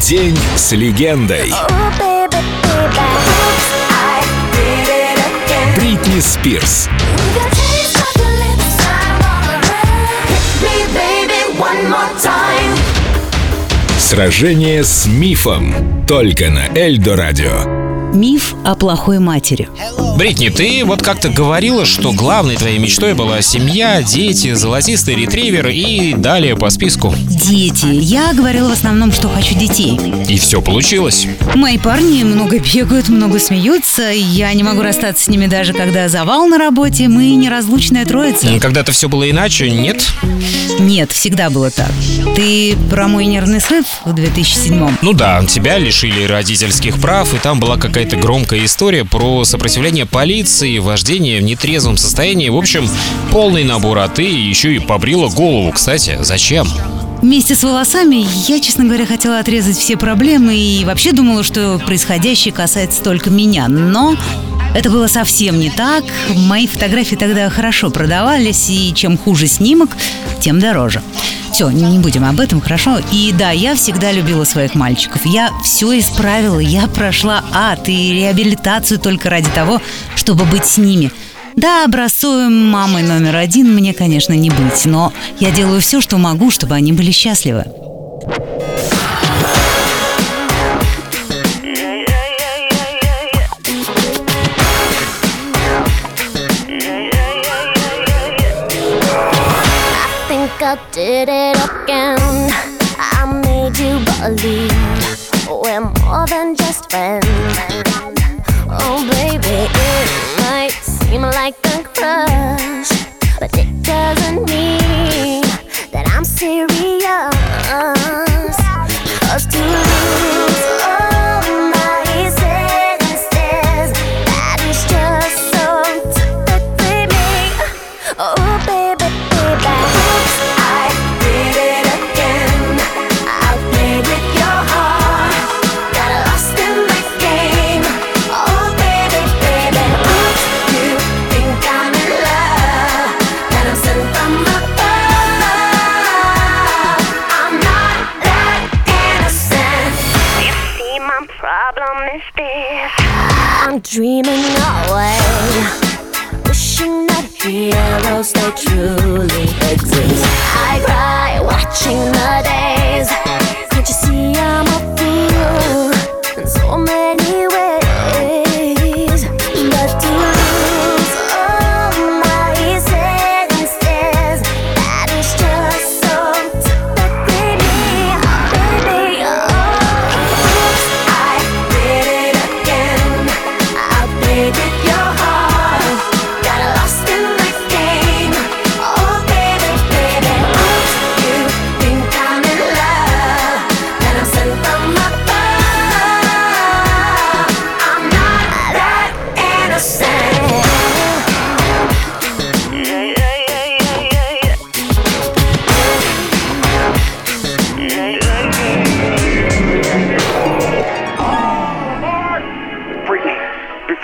День с легендой. Бритни Спирс. Сражение с мифом. Только на Эльдо Радио. Миф о плохой матери. Бритни, ты вот как-то говорила, что главной твоей мечтой была семья, дети, золотистый ретривер и далее по списку. Дети. Я говорила в основном, что хочу детей. И все получилось. Мои парни много бегают, много смеются. Я не могу расстаться с ними даже когда завал на работе. Мы неразлучная троица. Когда-то все было иначе, нет? Нет, всегда было так. Ты про мой нервный срыв в 2007 Ну да, тебя лишили родительских прав, и там была какая какая-то громкая история про сопротивление полиции, вождение в нетрезвом состоянии. В общем, полный набор, а ты еще и побрила голову. Кстати, зачем? Вместе с волосами я, честно говоря, хотела отрезать все проблемы и вообще думала, что происходящее касается только меня. Но это было совсем не так. Мои фотографии тогда хорошо продавались, и чем хуже снимок, тем дороже. Все, не будем об этом, хорошо? И да, я всегда любила своих мальчиков. Я все исправила, я прошла ад и реабилитацию только ради того, чтобы быть с ними. Да, образцовым мамой номер один мне, конечно, не быть, но я делаю все, что могу, чтобы они были счастливы. I did it again. I made you believe we're more than just friends. Oh, baby, it might seem like a crush, but it doesn't mean that I'm serious. Cause to lose all my senses, that is just so me. Oh, baby. Problem is this. I'm dreaming away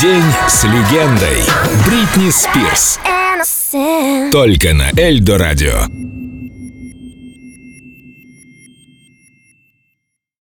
День с легендой. Бритни Спирс. Только на Эльдо Радио.